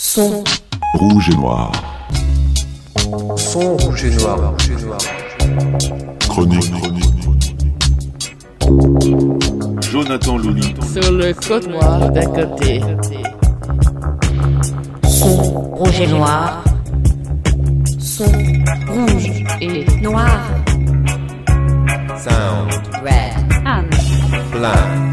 Son. Rouge et noir. Son rouge et noir. Chronique. Jonathan Louni. Sur le côte noir d'un côté. Son rouge et noir. Son rouge Et noir. Sound. Red. Blank.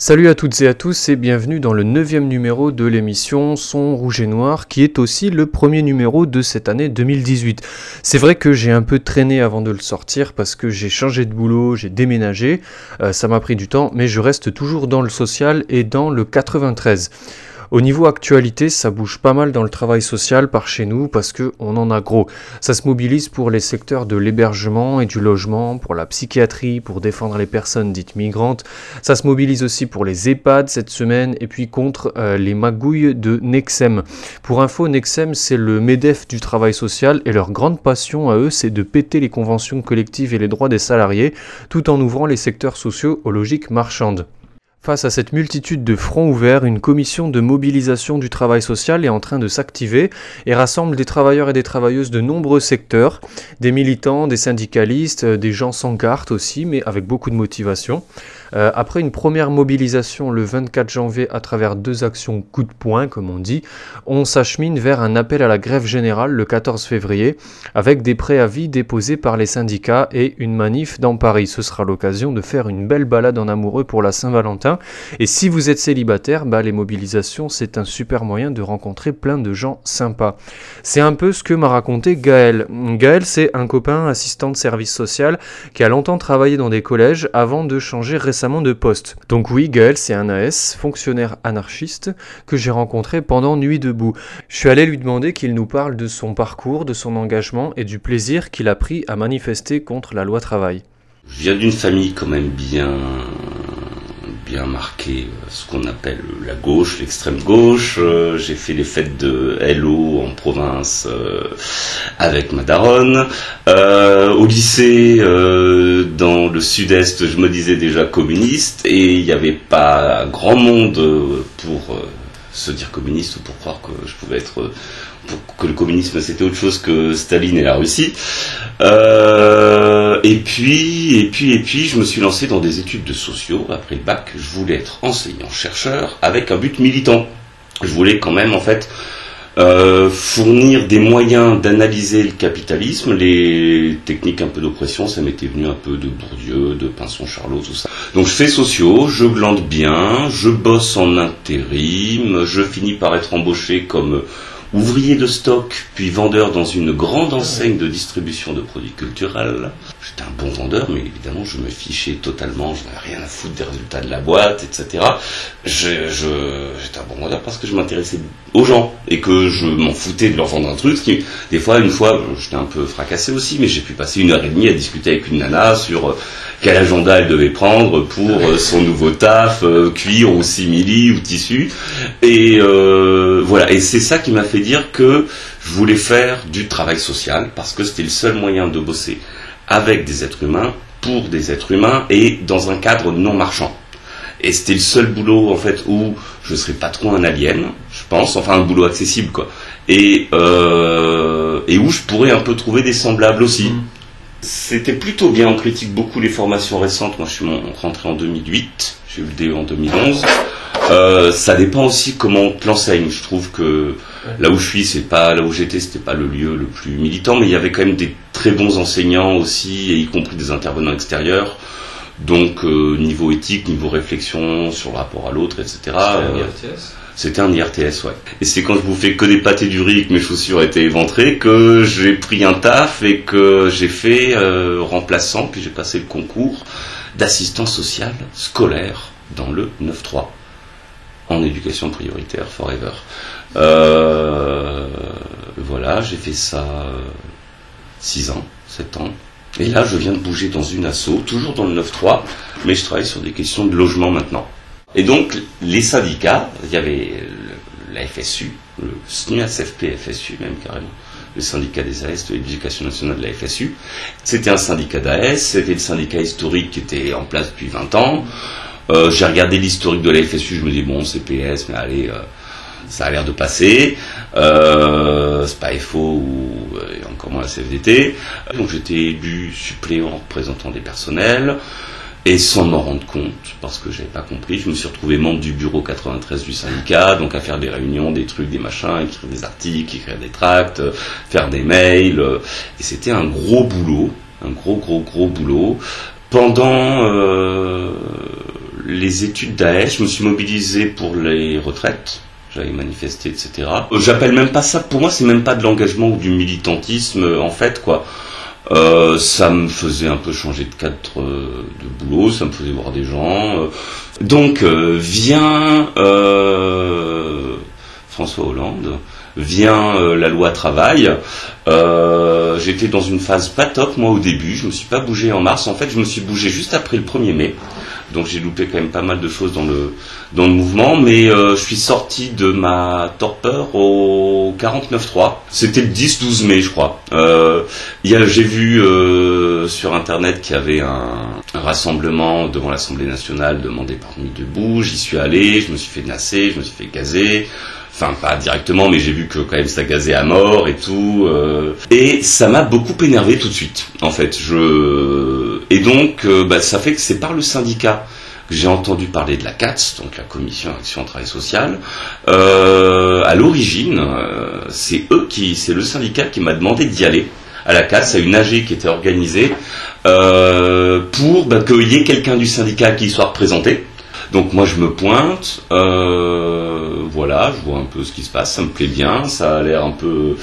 Salut à toutes et à tous et bienvenue dans le neuvième numéro de l'émission Son Rouge et Noir qui est aussi le premier numéro de cette année 2018. C'est vrai que j'ai un peu traîné avant de le sortir parce que j'ai changé de boulot, j'ai déménagé, euh, ça m'a pris du temps mais je reste toujours dans le social et dans le 93. Au niveau actualité, ça bouge pas mal dans le travail social par chez nous parce que on en a gros. Ça se mobilise pour les secteurs de l'hébergement et du logement, pour la psychiatrie, pour défendre les personnes dites migrantes. Ça se mobilise aussi pour les EHPAD cette semaine et puis contre euh, les magouilles de Nexem. Pour info, Nexem c'est le MEDEF du travail social et leur grande passion à eux c'est de péter les conventions collectives et les droits des salariés tout en ouvrant les secteurs sociaux aux logiques marchandes. Face à cette multitude de fronts ouverts, une commission de mobilisation du travail social est en train de s'activer et rassemble des travailleurs et des travailleuses de nombreux secteurs, des militants, des syndicalistes, euh, des gens sans carte aussi, mais avec beaucoup de motivation. Euh, après une première mobilisation le 24 janvier à travers deux actions coup de poing, comme on dit, on s'achemine vers un appel à la grève générale le 14 février, avec des préavis déposés par les syndicats et une manif dans Paris. Ce sera l'occasion de faire une belle balade en amoureux pour la Saint-Valentin. Et si vous êtes célibataire, bah, les mobilisations, c'est un super moyen de rencontrer plein de gens sympas. C'est un peu ce que m'a raconté Gaël. Gaël, c'est un copain assistant de service social qui a longtemps travaillé dans des collèges avant de changer récemment de poste. Donc oui, Gaël, c'est un AS, fonctionnaire anarchiste, que j'ai rencontré pendant Nuit debout. Je suis allé lui demander qu'il nous parle de son parcours, de son engagement et du plaisir qu'il a pris à manifester contre la loi travail. Je viens d'une famille quand même bien bien marquée, euh, ce qu'on appelle la gauche, l'extrême gauche. Euh, J'ai fait les fêtes de LO en province euh, avec ma daronne. Au lycée, dans le sud-est, je me disais déjà communiste et il n'y avait pas grand monde pour se dire communiste ou pour croire que je pouvais être que le communisme c'était autre chose que Staline et la Russie. Euh, et puis, et puis, et puis, je me suis lancé dans des études de sociaux. Après le bac, je voulais être enseignant-chercheur avec un but militant. Je voulais quand même, en fait, euh, fournir des moyens d'analyser le capitalisme, les techniques un peu d'oppression, ça m'était venu un peu de Bourdieu, de Pinson-Charlot, tout ça. Donc je fais sociaux, je glande bien, je bosse en intérim, je finis par être embauché comme ouvrier de stock, puis vendeur dans une grande enseigne de distribution de produits culturels. J'étais un bon vendeur, mais évidemment, je me fichais totalement, je n'avais rien à foutre des résultats de la boîte, etc. Je- je- J'étais un bon vendeur parce que je m'intéressais aux gens et que je m'en foutais de leur vendre un truc. Qui, des fois, une fois, j'étais un peu fracassé aussi, mais j'ai pu passer une heure et demie à discuter avec une nana sur euh, quel agenda elle devait prendre pour euh, son nouveau taf, euh, cuir ou simili ou tissu. Et euh, voilà, et c'est ça qui m'a fait dire que je voulais faire du travail social parce que c'était le seul moyen de bosser avec des êtres humains, pour des êtres humains et dans un cadre non marchand. Et c'était le seul boulot en fait où je serais pas trop un alien, je pense, enfin un boulot accessible quoi. Et, euh, et où je pourrais un peu trouver des semblables aussi. C'était plutôt bien, on critique beaucoup les formations récentes. Moi je suis rentré en 2008, j'ai eu le DE en 2011. Euh, ça dépend aussi comment on te l'enseigne. Je trouve que là où je suis, c'est pas là où j'étais, c'était pas le lieu le plus militant, mais il y avait quand même des très bons enseignants aussi, et y compris des intervenants extérieurs. Donc euh, niveau éthique, niveau réflexion sur le rapport à l'autre, etc. euh, C'était un IRTS, ouais. Et c'est quand je bouffais que des pâtés du riz et que mes chaussures étaient éventrées que j'ai pris un taf et que j'ai fait euh, remplaçant, puis j'ai passé le concours d'assistant social scolaire dans le 9-3 en éducation prioritaire forever. Euh, voilà, j'ai fait ça 6 ans, 7 ans. Et là, je viens de bouger dans une asso, toujours dans le 9-3, mais je travaille sur des questions de logement maintenant. Et donc, les syndicats, il y avait la FSU, le SNUASFP FSU même carrément, le syndicat des AS de l'éducation nationale de la FSU. C'était un syndicat d'AS, c'était le syndicat historique qui était en place depuis 20 ans. Euh, J'ai regardé l'historique de la FSU, je me dis bon, c'est PS, mais allez, euh, ça a l'air de passer. Euh, c'est pas FO ou euh, et encore moins la CFDT. Donc j'étais élu suppléant représentant des personnels. Et sans m'en rendre compte, parce que j'avais pas compris, je me suis retrouvé membre du bureau 93 du syndicat, donc à faire des réunions, des trucs, des machins, écrire des articles, écrire des tracts, euh, faire des mails. euh, Et c'était un gros boulot, un gros gros gros boulot. Pendant euh, les études d'AES, je me suis mobilisé pour les retraites. J'avais manifesté, etc. Euh, J'appelle même pas ça, pour moi, c'est même pas de l'engagement ou du militantisme, euh, en fait, quoi. Euh, ça me faisait un peu changer de cadre de boulot, ça me faisait voir des gens. Donc vient François Hollande, vient euh, la loi travail. Euh, J'étais dans une phase pas top moi au début, je me suis pas bougé en mars. En fait, je me suis bougé juste après le 1er mai. Donc j'ai loupé quand même pas mal de choses dans le dans le mouvement, mais euh, je suis sorti de ma torpeur au 49.3. C'était le 10-12 mai, je crois. Euh, j'ai vu euh, sur internet qu'il y avait un, un rassemblement devant l'Assemblée nationale demandé par Nuit debout. J'y suis allé, je me suis fait nasser, je me suis fait gazer. Enfin, pas directement, mais j'ai vu que quand même ça gazait à mort et tout. euh. et ça m'a beaucoup énervé tout de suite, en fait. Je et donc, euh, bah, ça fait que c'est par le syndicat que j'ai entendu parler de la CATS, donc la Commission Action Travail Social. Euh, à l'origine, euh, c'est eux qui, c'est le syndicat qui m'a demandé d'y aller à la CATS, à une AG qui était organisée pour bah, qu'il y ait quelqu'un du syndicat qui soit représenté. Donc moi je me pointe, voilà, je vois un peu ce qui se passe, ça me plaît bien, ça a l'air un peu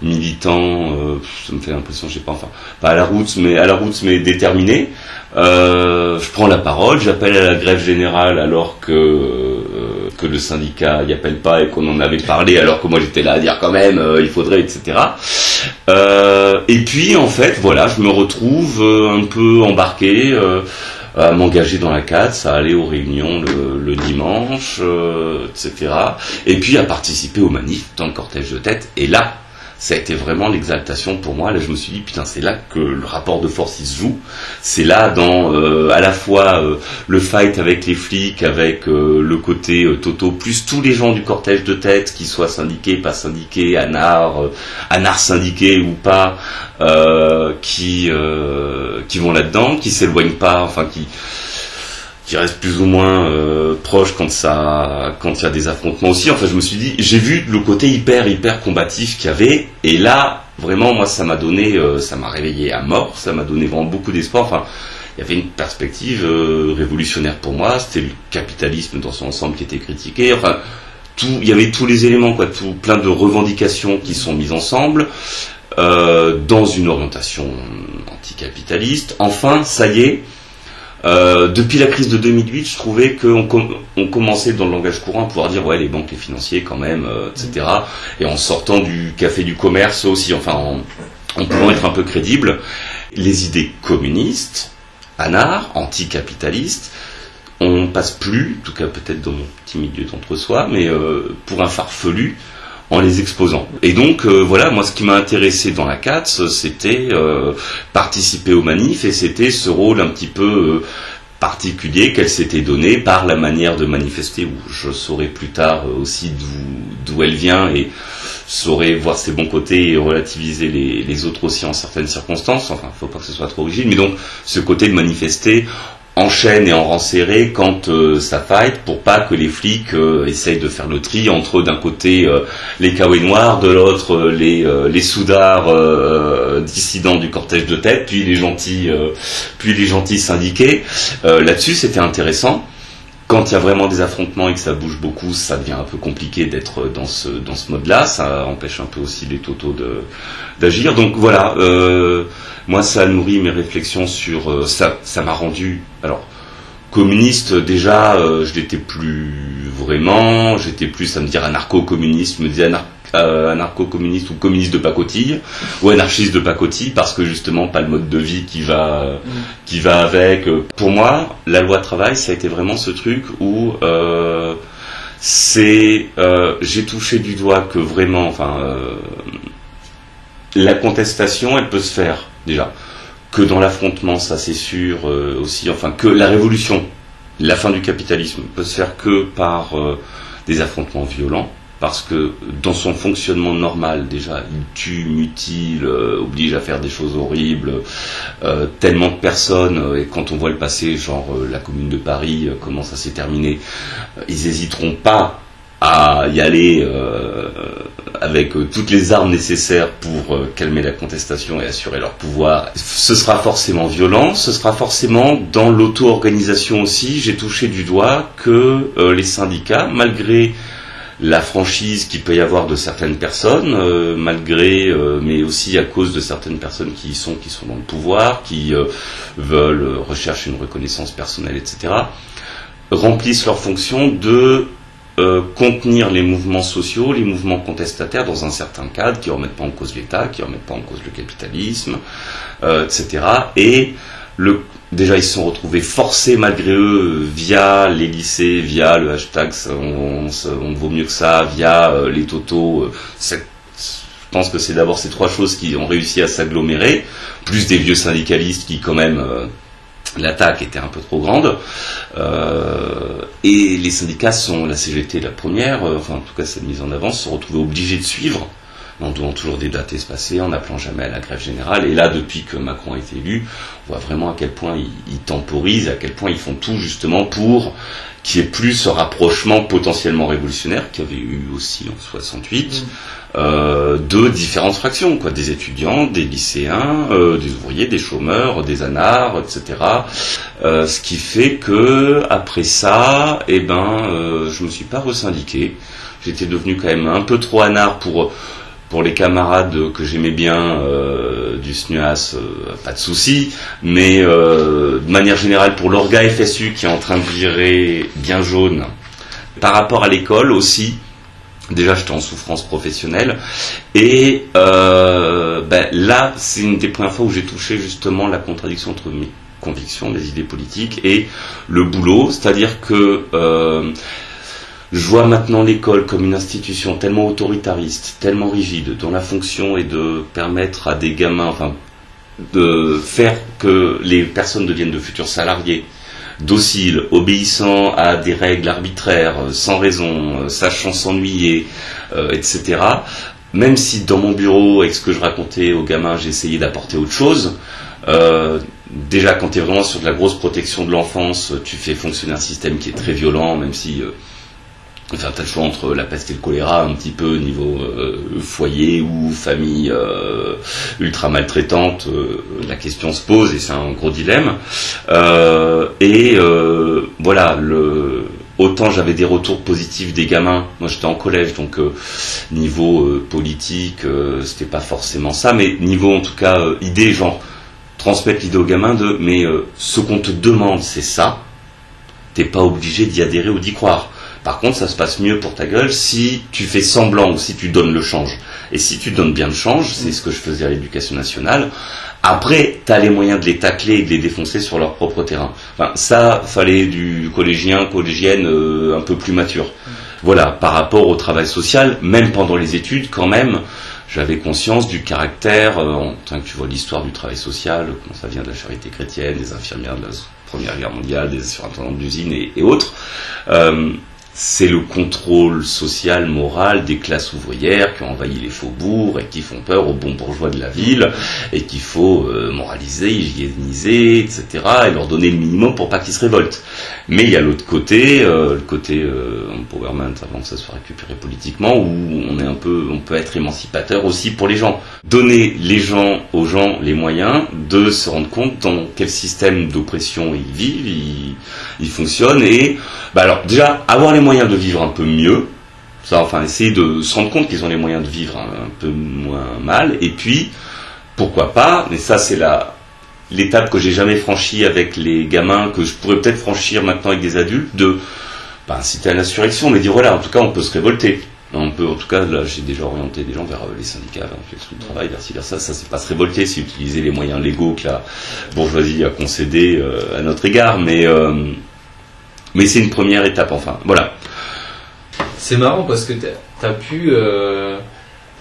militant, euh, ça me fait l'impression, je sais pas, enfin, pas à la route, mais à la route, mais déterminé. Euh, je prends la parole, j'appelle à la grève générale alors que euh, que le syndicat n'y appelle pas et qu'on en avait parlé alors que moi j'étais là à dire quand même il faudrait etc. Et puis en fait voilà je me retrouve un peu embarqué à m'engager dans la CADS, à aller aux réunions le, le dimanche, euh, etc. Et puis à participer aux manifs dans le cortège de tête. Et là, ça a été vraiment l'exaltation pour moi. Là, je me suis dit, putain, c'est là que le rapport de force il se joue. C'est là dans euh, à la fois euh, le fight avec les flics, avec euh, le côté euh, Toto, plus tous les gens du cortège de tête, qu'ils soient syndiqués, pas syndiqués, anards, euh, anards syndiqués ou pas, euh, qui qui vont là-dedans, qui s'éloignent pas, enfin qui qui restent plus ou moins euh, proches quand ça quand il y a des affrontements aussi. Enfin, je me suis dit, j'ai vu le côté hyper hyper combatif qu'il y avait, et là vraiment moi ça m'a donné, euh, ça m'a réveillé à mort, ça m'a donné vraiment beaucoup d'espoir. Enfin, il y avait une perspective euh, révolutionnaire pour moi. C'était le capitalisme dans son ensemble qui était critiqué. Enfin, tout, il y avait tous les éléments, quoi, tout plein de revendications qui sont mises ensemble dans une orientation anticapitaliste. Enfin, ça y est. Euh, depuis la crise de 2008, je trouvais qu'on com- on commençait dans le langage courant à pouvoir dire ouais les banques, les financiers quand même, euh, etc. Et en sortant du café du commerce aussi, enfin en, en pouvant être un peu crédible, les idées communistes, anards, anticapitalistes, on passe plus, en tout cas peut-être dans mon petit milieu d'entre-soi, mais euh, pour un farfelu en les exposant. Et donc euh, voilà, moi ce qui m'a intéressé dans la CATS, c'était euh, participer aux manifs et c'était ce rôle un petit peu euh, particulier qu'elle s'était donné par la manière de manifester, où je saurai plus tard aussi d'où elle vient et saurai voir ses bons côtés et relativiser les, autres aussi en certaines circonstances. Enfin, faut pas que ce soit trop rigide, mais donc ce côté de manifester en chaîne et en rang quand euh, ça fight pour pas que les flics euh, essayent de faire le tri entre d'un côté euh, les Kawaii noirs, de l'autre euh, les euh, les soudards dissidents du cortège de tête, puis les gentils puis les gentils syndiqués. Là-dessus, c'était intéressant. Quand il y a vraiment des affrontements et que ça bouge beaucoup, ça devient un peu compliqué d'être dans ce dans ce mode-là. Ça empêche un peu aussi les totaux d'agir. Donc voilà. Euh, moi, ça a nourri mes réflexions sur euh, ça. Ça m'a rendu alors communiste déjà. euh, je l'étais plus vraiment. J'étais plus à me dire anarcho-communiste. Euh, anarcho-communiste ou communiste de pacotille ou anarchiste de pacotille parce que justement pas le mode de vie qui va qui va avec. Pour moi, la loi travail, ça a été vraiment ce truc où euh, c'est euh, j'ai touché du doigt que vraiment, enfin, euh, la contestation, elle peut se faire déjà. Que dans l'affrontement, ça c'est sûr aussi, enfin que la révolution, la fin du capitalisme peut se faire que par des affrontements violents, parce que dans son fonctionnement normal déjà, il tue, mutile, euh, oblige à faire des choses horribles, euh, tellement de personnes, euh, et quand on voit le passé, genre la commune de Paris, comment ça s'est terminé, ils hésiteront pas à y aller avec toutes les armes nécessaires pour calmer la contestation et assurer leur pouvoir. Ce sera forcément violent, ce sera forcément dans l'auto-organisation aussi. J'ai touché du doigt que les syndicats, malgré la franchise qu'il peut y avoir de certaines personnes, euh, malgré, euh, mais aussi à cause de certaines personnes qui y sont, qui sont dans le pouvoir, qui euh, veulent rechercher une reconnaissance personnelle, etc., remplissent leur fonction de contenir les mouvements sociaux, les mouvements contestataires dans un certain cadre, qui ne remettent pas en cause l'État, qui ne remettent pas en cause le capitalisme, etc. Et le, déjà, ils se sont retrouvés forcés malgré eux via les lycées, via le hashtag on, vaut mieux que ça, via euh, les totaux. euh, je pense que c'est d'abord ces trois choses qui ont réussi à s'agglomérer, plus des vieux syndicalistes qui quand même euh, l'attaque était un peu trop grande. Euh, et les syndicats sont, la CGT la première, euh, enfin en tout cas cette mise en avant, se sont retrouvés obligés de suivre, en donnant toujours des dates espacées, en appelant jamais à la grève générale. Et là, depuis que Macron a été élu, on voit vraiment à quel point ils, ils temporisent, à quel point ils font tout justement pour qu'il n'y ait plus ce rapprochement potentiellement révolutionnaire qu'il y avait eu aussi en 68 euh, de différentes fractions, quoi, des étudiants, des lycéens, euh, des ouvriers, des chômeurs, des anards, etc. Euh, ce qui fait que après ça, eh ben, euh, je me suis pas resyndiqué. J'étais devenu quand même un peu trop anard pour pour les camarades que j'aimais bien euh, du SNUAS, euh, pas de souci, mais euh, de manière générale pour l'orga FSU qui est en train de virer bien jaune. Par rapport à l'école aussi, déjà j'étais en souffrance professionnelle, et ben, là c'est une des premières fois où j'ai touché justement la contradiction entre mes convictions, mes idées politiques et le boulot, c'est-à-dire que je vois maintenant l'école comme une institution tellement autoritariste, tellement rigide, dont la fonction est de permettre à des gamins, enfin, de faire que les personnes deviennent de futurs salariés, dociles, obéissant à des règles arbitraires, euh, sans raison, euh, sachant s'ennuyer, euh, etc. Même si dans mon bureau, avec ce que je racontais aux gamins, j'ai essayé d'apporter autre chose, déjà quand tu es vraiment sur de la grosse protection de l'enfance, tu fais fonctionner un système qui est très violent, même si... Enfin, le choix entre la peste et le choléra, un petit peu niveau euh, foyer ou famille euh, ultra maltraitante. euh, la question se pose et c'est un gros dilemme. Et voilà, le, autant j'avais des retours positifs des gamins. Moi, j'étais en collège, donc niveau politique, c'était pas forcément ça, mais niveau en tout cas idée, genre transmettre l'idée aux gamins de, mais ce qu'on te demande, c'est ça. T'es pas obligé d'y adhérer ou d'y croire. Par contre, ça se passe mieux pour ta gueule si tu fais semblant ou si tu donnes le change. Et si tu donnes bien le change, c'est ce que je faisais à l'éducation nationale, après, tu as les moyens de les tacler et de les défoncer sur leur propre terrain. Enfin, ça, fallait du collégien, collégienne euh, un peu plus mature. Voilà, par rapport au travail social, même pendant les études, quand même, j'avais conscience du caractère, euh, en tant que tu vois l'histoire du travail social, comment ça vient de la charité chrétienne, des infirmières de la Première Guerre mondiale, des surintendants d'usines et, et autres. Euh, c'est le contrôle social, moral des classes ouvrières qui ont envahi les faubourgs et qui font peur aux bons bourgeois de la ville et qu'il faut euh, moraliser, hygiéniser, etc. et leur donner le minimum pour pas qu'ils se révoltent. Mais il y a l'autre côté, euh, le côté euh, empowerment avant que ça soit récupéré politiquement, où on est un peu, on peut être émancipateur aussi pour les gens. Donner les gens aux gens les moyens de se rendre compte dans quel système d'oppression ils vivent, ils, ils fonctionnent et bah alors déjà avoir les moyens de vivre un peu mieux, ça enfin essayer de se rendre compte qu'ils ont les moyens de vivre un, peu moins mal. Et puis pourquoi pas, mais ça c'est l'étape que j'ai jamais franchie avec les gamins que je pourrais peut-être franchir maintenant avec des adultes de bah, inciter à l'insurrection mais dire voilà en tout cas on peut se révolter. On peut, en tout cas, là, j'ai déjà orienté des gens vers euh, les syndicats, vers l'inspection du travail, vers ci, vers ça. Ça, c'est pas se révolter, c'est utiliser les moyens légaux que la bourgeoisie a concédés euh, à notre égard, mais euh, mais c'est une première étape. Enfin, voilà. C'est marrant parce que t'as as pu. Euh,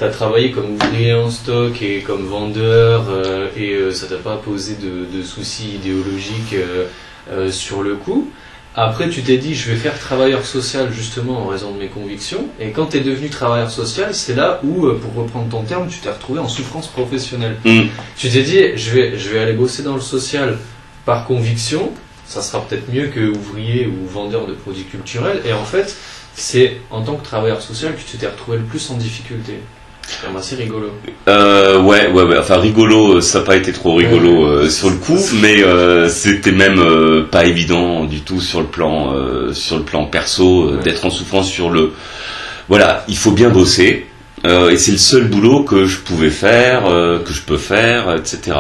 t'as travaillé comme ouvrier en stock et comme vendeur euh, et euh, ça t'a pas posé de, de soucis idéologiques euh, euh, sur le coup. Après, tu t'es dit, je vais faire travailleur social justement en raison de mes convictions. Et quand tu es devenu travailleur social, c'est là où, pour reprendre ton terme, tu t'es retrouvé en souffrance professionnelle. Mm. Tu t'es dit, je vais, je vais aller bosser dans le social par conviction. Ça sera peut-être mieux que ouvrier ou vendeur de produits culturels. Et en fait, c'est en tant que travailleur social que tu t'es retrouvé le plus en difficulté. C'est quand même assez rigolo. Euh, ouais, ouais, ouais. Enfin, rigolo, euh, ça n'a pas été trop rigolo euh, sur le coup, mais euh, c'était même pas évident du tout sur le plan, sur le plan perso, Ouais. d'être en souffrance sur le. Voilà, il faut bien bosser. Euh, et c'est le seul boulot que je pouvais faire, euh, que je peux faire, etc.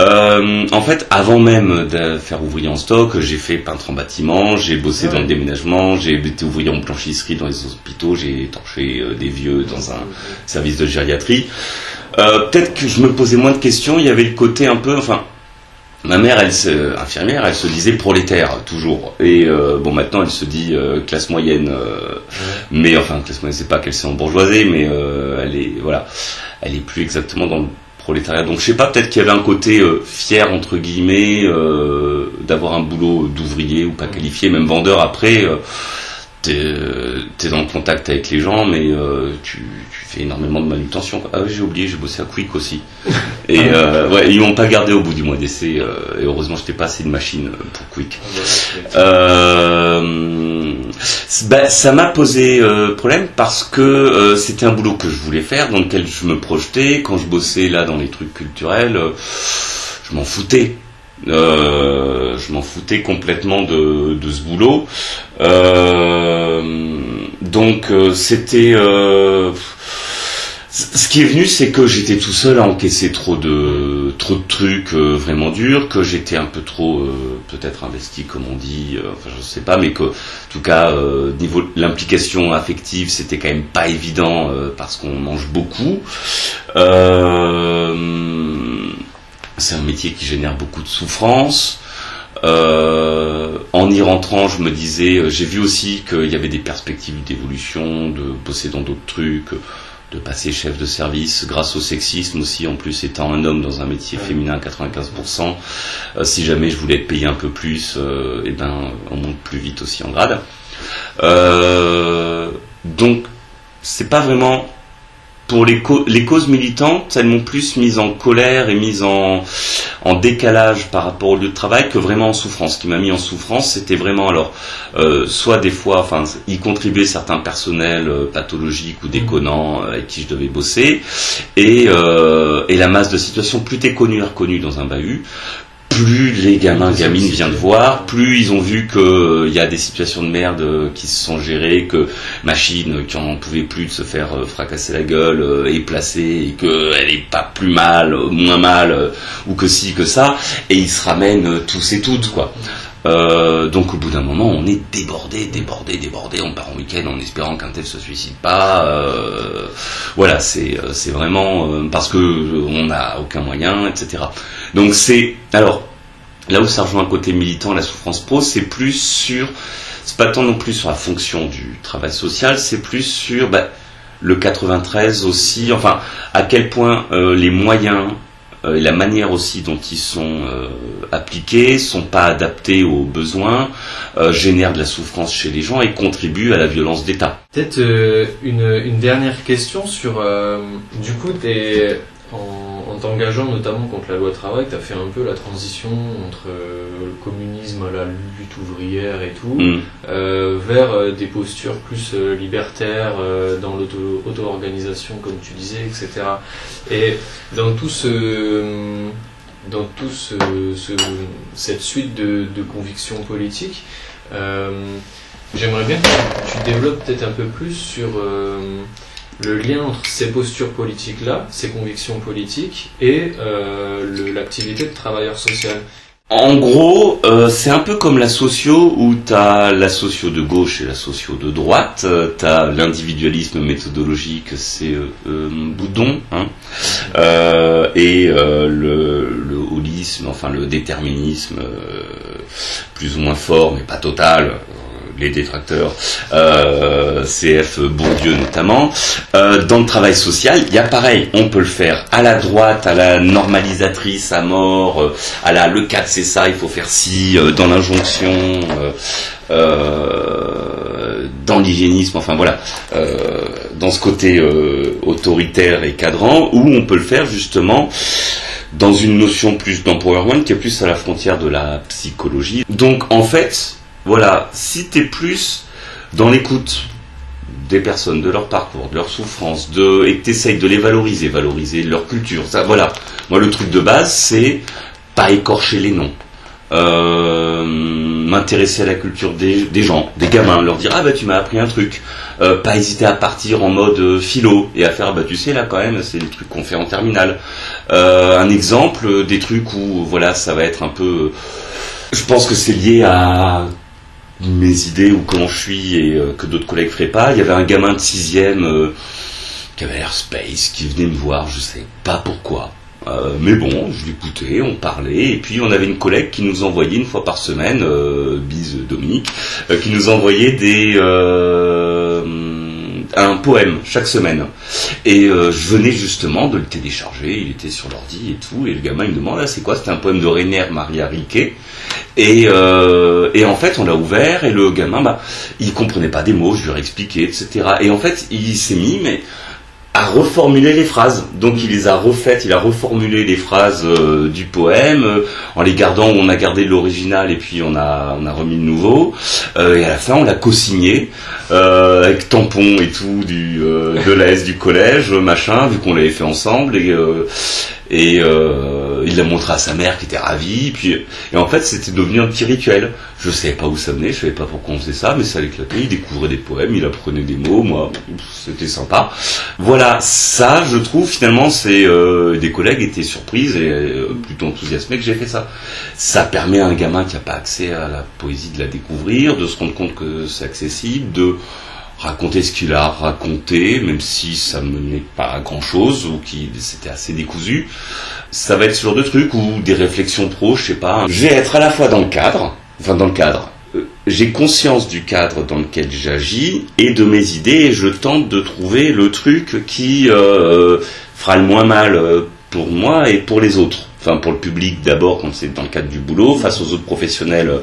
Euh, en fait, avant même de faire ouvrier en stock, j'ai fait peintre en bâtiment, j'ai bossé Ouais. dans le déménagement, j'ai été ouvrier en blanchisserie dans les hôpitaux, j'ai torché euh, des vieux dans un service de gériatrie. Euh, Peut-être que je me posais moins de questions. Il y avait le côté un peu, enfin, ma mère, elle, se, infirmière, elle se disait prolétaire toujours. Et euh, bon, maintenant, elle se dit euh, classe moyenne. euh, Mais enfin, classe moyenne, c'est pas qu'elle s'est embourgeoisée, mais euh, elle est, voilà, elle est plus exactement dans le prolétariat. Donc, je sais pas, peut-être qu'il y avait un côté euh, fier entre guillemets euh, d'avoir un boulot d'ouvrier ou pas qualifié, même vendeur après. T'es euh, t'es dans le contact avec les gens, mais euh, tu, tu fais énormément de manutention. Ah oui, j'ai oublié, j'ai bossé à Quick aussi. Et euh, ouais, ils m'ont pas gardé au bout du mois d'essai. euh, et heureusement, j'étais pas assez de machine pour Quick. Euh, c- bah, ça m'a posé problème parce que c'était un boulot que je voulais faire, dans lequel je me projetais. Quand je bossais là dans les trucs culturels, je m'en foutais. Euh, je m'en foutais complètement de, ce boulot. Euh, donc euh, c'était ce qui est venu, c'est que j'étais tout seul à encaisser trop de trucs vraiment durs, que j'étais un peu trop peut-être investi, comme on dit, enfin je sais pas, mais que en tout cas niveau l'implication affective, c'était quand même pas évident parce qu'on mange beaucoup. C'est un métier qui génère beaucoup de souffrance. Euh, en y rentrant, je me disais, euh, j'ai vu aussi qu'il y avait des perspectives d'évolution, de bosser dans d'autres trucs, de passer chef de service, grâce au sexisme aussi, en plus étant un homme dans un métier féminin à 95%. euh, si jamais je voulais être payé un peu plus, euh, eh ben, on monte plus vite aussi en grade. Donc, c'est pas vraiment pour les, cau- les causes militantes, elles m'ont plus mise en colère et mise en, en décalage par rapport au lieu de travail que vraiment en souffrance. Ce qui m'a mis en souffrance, c'était vraiment alors euh, soit des fois, enfin, y contribuer certains personnels euh, pathologiques ou déconnants euh, avec qui je devais bosser, et, euh, et la masse de situations plus t'es connu et reconnu dans un bahut, plus les gamins, gamines viennent voir, plus ils ont vu qu'il y a des situations de merde euh, qui se sont gérées, que machine qui en pouvait plus de se faire euh, fracasser la gueule euh, est placée et qu'elle est pas plus mal, euh, moins mal, euh, ou que si, que ça, et ils se ramènent euh, tous et toutes, quoi. Euh, donc au bout d'un moment, on est débordé, débordé, débordé. On part en week-end en espérant qu'un tel se suicide pas. Euh, voilà, c'est euh, vraiment parce que on n'a aucun moyen, etc. Donc c'est alors là où ça rejoint un côté militant, la souffrance pro, c'est plus sur c'est pas tant non plus sur la fonction du travail social, c'est plus sur bah, le 93 aussi. Enfin, à quel point les moyens et la manière aussi dont ils sont euh, appliqués sont pas adaptés aux besoins, euh, génèrent de la souffrance chez les gens et contribuent à la violence d'État. Peut-être euh, une, dernière question sur. euh, du coup, t'es, en, en t'engageant notamment contre la loi travail, tu as fait un peu la transition entre euh, le communisme, la lutte ouvrière et tout, Mm. euh, vers euh, des postures plus libertaires euh, dans l'auto- l'auto-organisation, comme tu disais, etc. Et dans tout ce. Dans tout ce, ce- cette suite de, de convictions politiques, euh, J'aimerais bien que tu développes peut-être un peu plus sur le lien entre ces postures politiques-là, ces convictions politiques, et euh, l'activité de travailleur social. En gros, euh, c'est un peu comme la socio où tu as la socio de gauche et la socio de droite. Euh, tu as l'individualisme méthodologique, c'est euh, Boudon, hein, et le, holisme, enfin le déterminisme, plus ou moins fort, mais pas total. Les détracteurs, euh, CF Bourdieu notamment. Euh, dans le travail social, il y a pareil, on peut le faire à la droite, à la normalisatrice à mort, euh, à la le cadre c'est ça, il faut faire ci, euh, dans l'injonction, euh, euh, dans l'hygiénisme, enfin voilà, euh, dans ce côté euh, autoritaire et cadrant, où on peut le faire justement dans une notion plus d'empowerment qui est plus à la frontière de la psychologie. Donc en fait, voilà, si tu es plus dans l'écoute des personnes, de leur parcours, de leur souffrance, et que tu essayes de les valoriser, valoriser leur culture. Ça, voilà. Moi, le truc de base, c'est pas écorcher les noms. Euh, m'intéresser à la culture des, gens, des gamins, leur dire ah bah tu m'as appris un truc, Euh, pas hésiter à partir en mode euh, philo et à faire bah tu sais là quand même c'est des trucs qu'on fait en terminale. Un exemple des trucs où voilà ça va être un peu, je pense que c'est lié à mes idées ou comment je suis et euh, que d'autres collègues feraient pas. Il y avait un gamin de sixième euh, qui avait l'air space, qui venait me voir, je sais pas pourquoi. Euh, mais bon, je l'écoutais, on parlait, et puis on avait une collègue qui nous envoyait une fois par semaine, euh, bise Dominique, qui nous envoyait des un poème chaque semaine. Et euh, je venais justement de le télécharger, il était sur l'ordi et tout, et le gamin il me demande ah, c'est quoi? C'était un poème de Rainer Maria Rilke. Et, euh, et en fait, on l'a ouvert et le gamin, bah, il comprenait pas des mots, je lui ai expliqué, etc. Et en fait, il s'est mis, mais à reformuler les phrases. Donc il les a refaites, il a reformulé les phrases euh, du poème euh, en les gardant. On a gardé l'original et puis on a on a remis le nouveau. Euh, et à la fin, on l'a co-signé euh, avec tampon et tout du euh, de l'AS du collège, machin, vu qu'on l'avait fait ensemble et euh, et euh, il l'a montré à sa mère qui était ravie. Puis, et en fait, c'était devenu un petit rituel. Je savais pas où ça venait, je savais pas pourquoi on faisait ça, mais ça l'éclatait. Il découvrait des poèmes, il apprenait des mots. Moi, c'était sympa. Voilà, ça, je trouve finalement, c'est euh, des collègues étaient surprises et euh, plutôt enthousiasmés que j'ai fait ça. Ça permet à un gamin qui n'a pas accès à la poésie de la découvrir, de se rendre compte que c'est accessible, de raconter ce qu'il a raconté, même si ça menait pas à grand chose ou qui c'était assez décousu. Ça va être ce genre de truc ou des réflexions pro, je sais pas. Je vais être à la fois dans le cadre, enfin dans le cadre. euh, J'ai conscience du cadre dans lequel j'agis et de mes idées et je tente de trouver le truc qui euh, fera le moins mal euh, pour moi et pour les autres. Enfin pour le public d'abord quand c'est dans le cadre du boulot, face aux autres professionnels euh,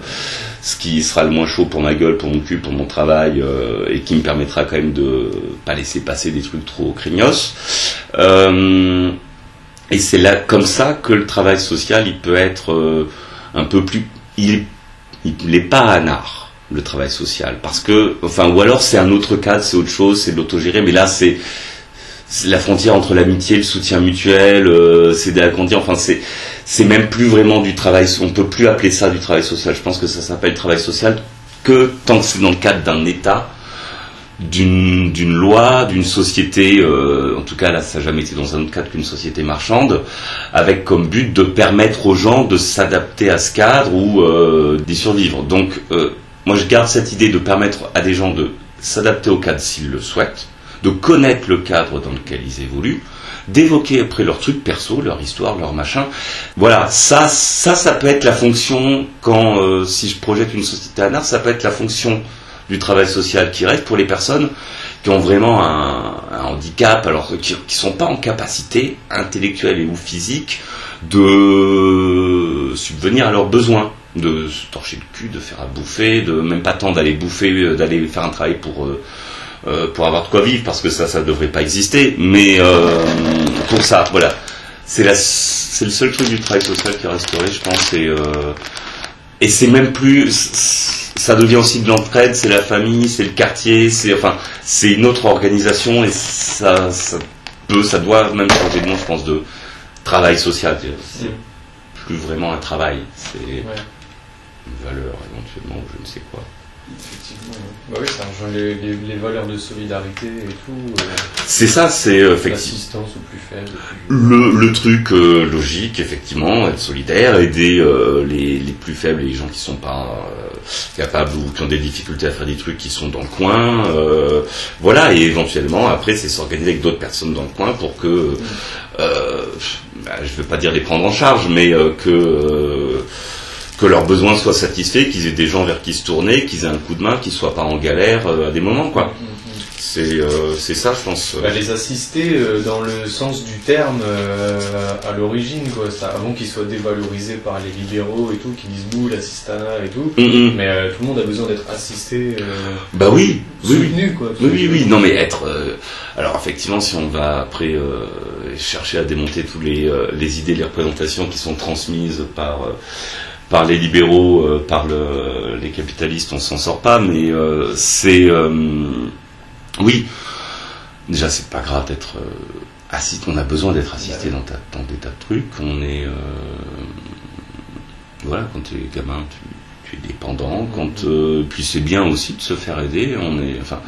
ce qui sera le moins chaud pour ma gueule, pour mon cul, pour mon travail, euh, et qui me permettra quand même de pas laisser passer des trucs trop craignos. Euh, et c'est là comme ça que le travail social, il peut être euh, un peu plus, il n'est pas un art le travail social, parce que, enfin, ou alors c'est un autre cadre, c'est autre chose, c'est de l'autogéré, mais là c'est la frontière entre l'amitié, le soutien mutuel, euh, c'est des agrandir, enfin c'est c'est même plus vraiment du travail, on peut plus appeler ça du travail social. Je pense que ça s'appelle travail social que tant que c'est dans le cadre d'un État, d'une d'une loi, d'une société, euh, en tout cas là ça n'a jamais été dans un autre cadre qu'une société marchande, avec comme but de permettre aux gens de s'adapter à ce cadre ou euh, d'y survivre. Donc euh, moi je garde cette idée de permettre à des gens de s'adapter au cadre s'ils le souhaitent, de connaître le cadre dans lequel ils évoluent, d'évoquer après leurs trucs perso, leur histoire, leur machin. Voilà, ça, ça, ça peut être la fonction quand, euh, si je projette une société à ça peut être la fonction du travail social qui reste pour les personnes qui ont vraiment un, un handicap, alors qui ne sont pas en capacité intellectuelle et ou physique de subvenir à leurs besoins, de se torcher le cul, de faire à bouffer, de même pas tant d'aller bouffer, euh, d'aller faire un travail pour euh, euh, pour avoir de quoi vivre, parce que ça, ça devrait pas exister. Mais euh, pour ça, voilà, c'est le seul truc du travail social qui resterait, je pense. Et, euh, et c'est même plus, ça devient aussi de l'entraide, c'est la famille, c'est le quartier, c'est enfin, c'est une autre organisation et ça, ça peut, ça doit même changer de nom, je pense, de travail social. C'est plus vraiment un travail, c'est une valeur éventuellement, ou je ne sais quoi. Effectivement. Bah oui, ça rejoint les, les- les valeurs de solidarité et tout, euh, C'est ça, c'est euh, effectivement. l'assistance aux plus faibles. plus- Le, le truc euh, logique, effectivement, être solidaire, aider euh, les, les plus faibles, les gens qui sont pas euh, capables ou qui ont des difficultés à faire des trucs qui sont dans le coin, euh, voilà, et éventuellement après c'est s'organiser avec d'autres personnes dans le coin pour que, euh, bah, je veux pas dire les prendre en charge, mais euh, que euh, que leurs besoins soient satisfaits, qu'ils aient des gens vers qui se tourner, qu'ils aient un coup de main, qu'ils soient pas en galère euh, à des moments, quoi. C'est euh, c'est ça, je pense. Bah, les assister euh, dans le sens du terme euh, à l'origine, quoi. Ça, avant qu'ils soient dévalorisés par les libéraux et tout, qui disent bouh, l'assistanat et tout. Mm, mm. Mais euh, tout le monde a besoin d'être assisté, euh, Bah oui, oui, oui. soutenu, quoi. Oui, oui, oui, non, mais être. euh, alors, effectivement, si on va après euh, chercher à démonter tous les, euh, les idées, les représentations qui sont transmises par euh, par les libéraux, euh, par le, les capitalistes, on s'en sort pas. Mais euh, c'est euh, oui. Déjà, c'est pas grave d'être euh, assis. On a besoin d'être assisté dans, ta- dans des tas de trucs. On est voilà, quand tu es gamin, tu, tu es dépendant. Quand puis c'est bien aussi de se faire aider. On est enfin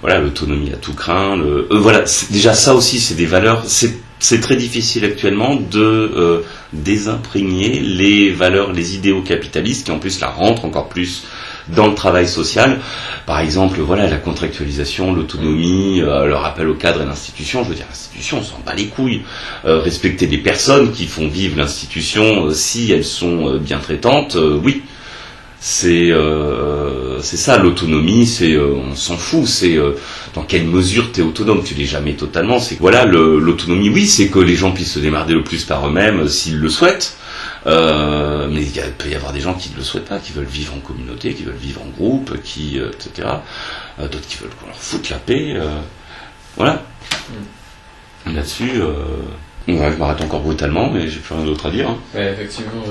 voilà l'autonomie à tout craint. Le, voilà, déjà ça aussi, c'est des valeurs. C'est très difficile actuellement de euh, désimprégner les valeurs, les idéaux capitalistes qui en plus la rentrent encore plus dans le travail social. Par exemple, voilà la contractualisation, l'autonomie, euh, le rappel au cadre et l'institution. Je veux dire, l'institution, on s'en bat les couilles. Euh, respecter les personnes qui font vivre l'institution, si elles sont bien traitantes, oui. C'est euh, c'est ça l'autonomie, c'est euh, on s'en fout, c'est euh, dans quelle mesure tu es autonome, tu l'es jamais totalement. C'est voilà l'autonomie, oui, c'est que les gens puissent se démerder le plus par eux-mêmes s'ils le souhaitent. Euh, mais il peut y avoir des gens qui ne le souhaitent pas, qui veulent vivre en communauté, qui veulent vivre en groupe, qui euh, etc. Euh, D'autres qui veulent qu'on leur foute la paix. voilà. Là-dessus, euh, ouais, je m'arrête encore brutalement, mais j'ai plus rien d'autre à dire. hein. Ouais, effectivement.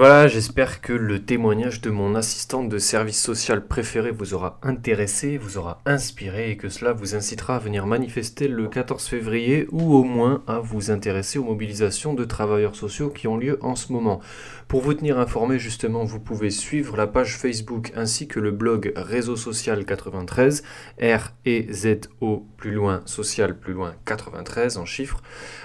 Voilà, j'espère que le témoignage de mon assistante de service social préféré vous aura intéressé, vous aura inspiré et que cela vous incitera à venir manifester le 14 février ou au moins à vous intéresser aux mobilisations de travailleurs sociaux qui ont lieu en ce moment. Pour vous tenir informé justement, vous pouvez suivre la page Facebook ainsi que le blog Réseau Social 93, R E Z O plus loin social plus loin 93 en chiffres.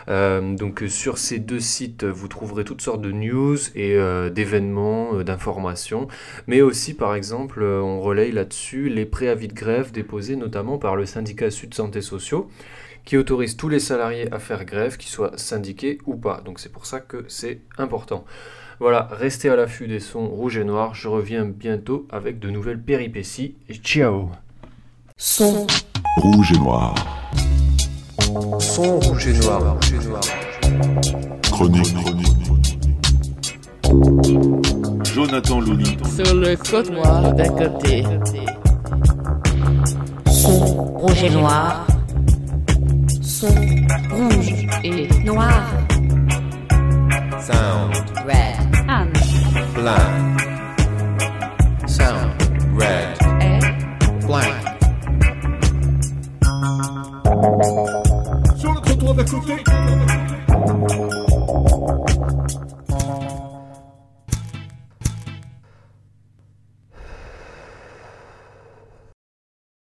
Euh, donc sur ces deux sites, vous trouverez toutes sortes de news et euh, d'événements, euh, d'informations, mais aussi par exemple, euh, on relaye là-dessus les préavis de grève déposés notamment par le syndicat Sud Santé Sociaux, qui autorise tous les salariés à faire grève, qu'ils soient syndiqués ou pas. Donc c'est pour ça que c'est important. Voilà, restez à l'affût des sons rouges et noirs. Je reviens bientôt avec de nouvelles péripéties. Et ciao Son, Rouge et noir. Son rouge et noir. Rouge et noir. Chronique. Jonathan Louni. Sur le code noir d'un côté. son, rouge et noir. Son, rouge et noir. Sound. Red. Anne. Black.